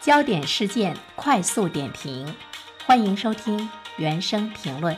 焦点事件快速点评，欢迎收听原声评论。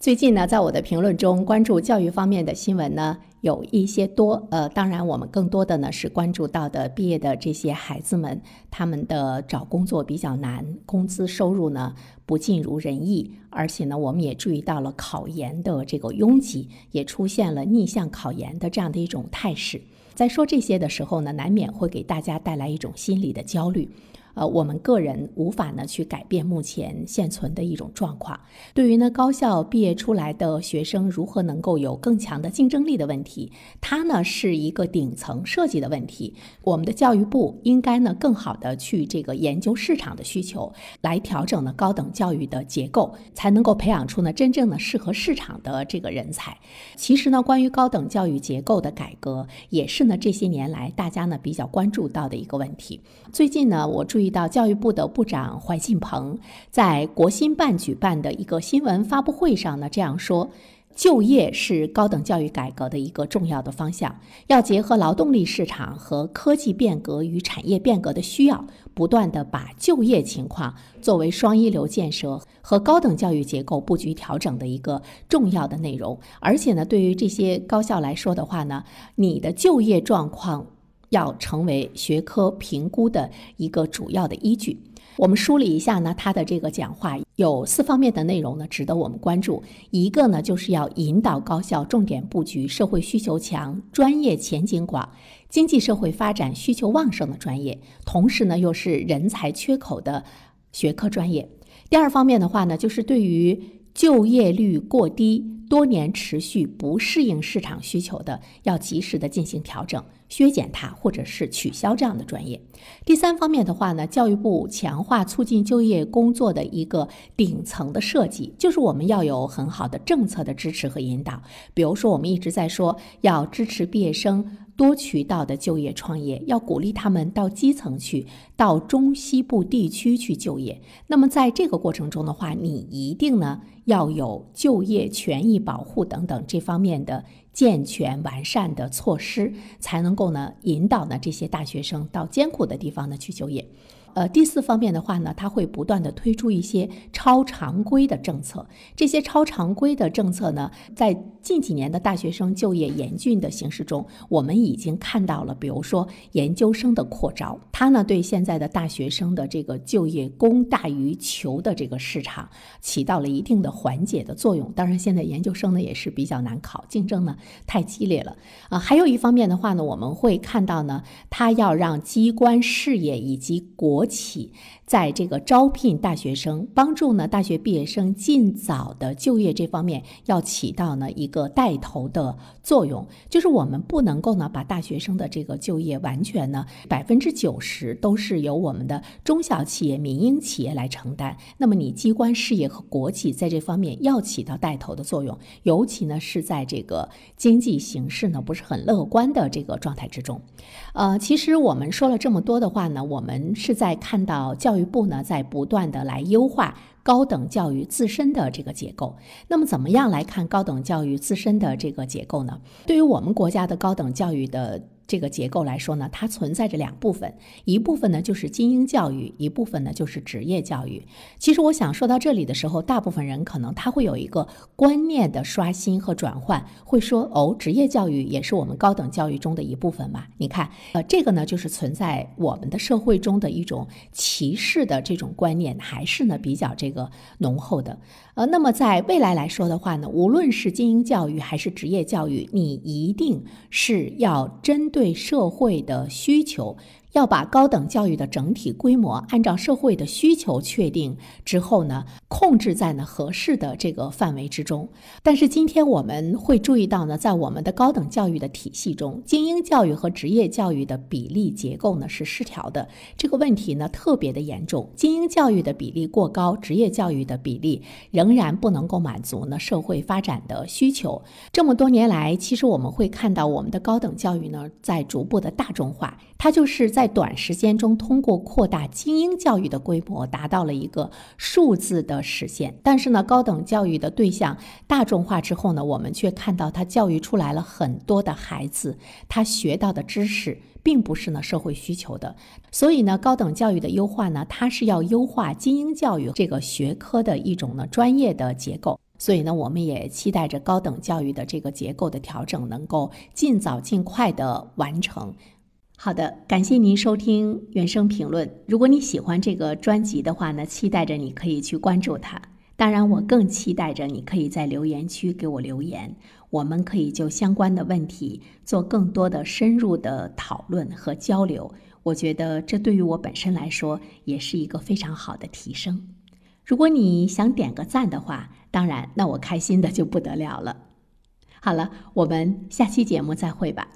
最近呢，在我的评论中，关注教育方面的新闻呢有一些多。呃，当然，我们更多的呢是关注到的毕业的这些孩子们，他们的找工作比较难，工资收入呢不尽如人意，而且呢，我们也注意到了考研的这个拥挤，也出现了逆向考研的这样的一种态势。在说这些的时候呢，难免会给大家带来一种心理的焦虑。呃，我们个人无法呢去改变目前现存的一种状况。对于呢高校毕业出来的学生如何能够有更强的竞争力的问题，它呢是一个顶层设计的问题。我们的教育部应该呢更好的去这个研究市场的需求，来调整呢高等教育的结构，才能够培养出呢真正的适合市场的这个人才。其实呢，关于高等教育结构的改革，也是呢这些年来大家呢比较关注到的一个问题。最近呢，我注。注意到教育部的部长怀进鹏在国新办举办的一个新闻发布会上呢，这样说：就业是高等教育改革的一个重要的方向，要结合劳动力市场和科技变革与产业变革的需要，不断的把就业情况作为双一流建设和高等教育结构布局调整的一个重要的内容。而且呢，对于这些高校来说的话呢，你的就业状况。要成为学科评估的一个主要的依据。我们梳理一下呢，他的这个讲话有四方面的内容呢，值得我们关注。一个呢，就是要引导高校重点布局社会需求强、专业前景广、经济社会发展需求旺盛的专业，同时呢，又是人才缺口的学科专业。第二方面的话呢，就是对于就业率过低、多年持续不适应市场需求的，要及时的进行调整。削减它，或者是取消这样的专业。第三方面的话呢，教育部强化促进就业工作的一个顶层的设计，就是我们要有很好的政策的支持和引导。比如说，我们一直在说要支持毕业生多渠道的就业创业，要鼓励他们到基层去，到中西部地区去就业。那么在这个过程中的话，你一定呢要有就业权益保护等等这方面的。健全完善的措施，才能够呢引导呢这些大学生到艰苦的地方呢去就业。呃，第四方面的话呢，他会不断的推出一些超常规的政策。这些超常规的政策呢，在近几年的大学生就业严峻的形势中，我们已经看到了，比如说研究生的扩招，它呢对现在的大学生的这个就业供大于求的这个市场起到了一定的缓解的作用。当然，现在研究生呢也是比较难考，竞争呢太激烈了啊。还有一方面的话呢，我们会看到呢，它要让机关事业以及国国企在这个招聘大学生、帮助呢大学毕业生尽早的就业这方面，要起到呢一个带头的作用。就是我们不能够呢把大学生的这个就业完全呢百分之九十都是由我们的中小企业、民营企业来承担。那么你机关事业和国企在这方面要起到带头的作用，尤其呢是在这个经济形势呢不是很乐观的这个状态之中。呃，其实我们说了这么多的话呢，我们是在看到教育部呢在不断的来优化高等教育自身的这个结构。那么，怎么样来看高等教育自身的这个结构呢？对于我们国家的高等教育的。这个结构来说呢，它存在着两部分，一部分呢就是精英教育，一部分呢就是职业教育。其实我想说到这里的时候，大部分人可能他会有一个观念的刷新和转换，会说哦，职业教育也是我们高等教育中的一部分嘛？你看，呃，这个呢就是存在我们的社会中的一种歧视的这种观念，还是呢比较这个浓厚的。呃，那么在未来来说的话呢，无论是精英教育还是职业教育，你一定是要针对对社会的需求。要把高等教育的整体规模按照社会的需求确定之后呢，控制在呢合适的这个范围之中。但是今天我们会注意到呢，在我们的高等教育的体系中，精英教育和职业教育的比例结构呢是失调的。这个问题呢特别的严重，精英教育的比例过高，职业教育的比例仍然不能够满足呢社会发展的需求。这么多年来，其实我们会看到我们的高等教育呢在逐步的大众化，它就是在。短时间中通过扩大精英教育的规模，达到了一个数字的实现。但是呢，高等教育的对象大众化之后呢，我们却看到它教育出来了很多的孩子，他学到的知识并不是呢社会需求的。所以呢，高等教育的优化呢，它是要优化精英教育这个学科的一种呢专业的结构。所以呢，我们也期待着高等教育的这个结构的调整能够尽早尽快的完成。好的，感谢您收听原声评论。如果你喜欢这个专辑的话呢，期待着你可以去关注它。当然，我更期待着你可以在留言区给我留言，我们可以就相关的问题做更多的深入的讨论和交流。我觉得这对于我本身来说也是一个非常好的提升。如果你想点个赞的话，当然，那我开心的就不得了了。好了，我们下期节目再会吧。